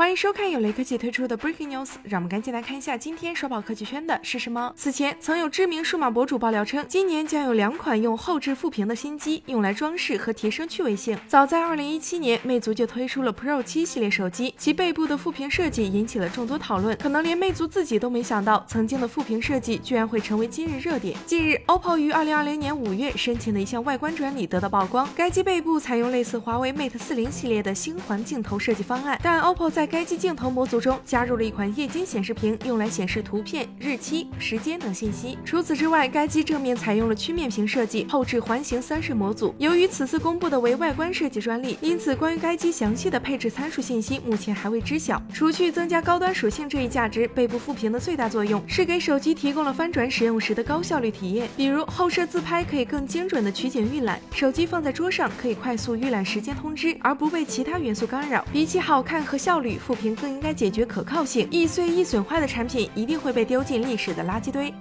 欢迎收看由雷科技推出的 Breaking News，让我们赶紧来看一下今天刷爆科技圈的是什么。此前曾有知名数码博主爆料称，今年将有两款用后置副屏的新机用来装饰和提升趣味性。早在2017年，魅族就推出了 Pro 7系列手机，其背部的副屏设计引起了众多讨论，可能连魅族自己都没想到，曾经的副屏设计居然会成为今日热点。近日，OPPO 于2020年5月申请的一项外观专利得到曝光，该机背部采用类似华为 Mate 40系列的星环镜头设计方案，但 OPPO 在该机镜头模组中加入了一款液晶显示屏，用来显示图片、日期、时间等信息。除此之外，该机正面采用了曲面屏设计，后置环形三摄模组。由于此次公布的为外观设计专利，因此关于该机详细的配置参数信息目前还未知晓。除去增加高端属性这一价值，背部副屏的最大作用是给手机提供了翻转使用时的高效率体验，比如后摄自拍可以更精准的取景预览，手机放在桌上可以快速预览时间通知，而不被其他元素干扰。比起好看和效率，富平更应该解决可靠性，易碎易损坏的产品一定会被丢进历史的垃圾堆。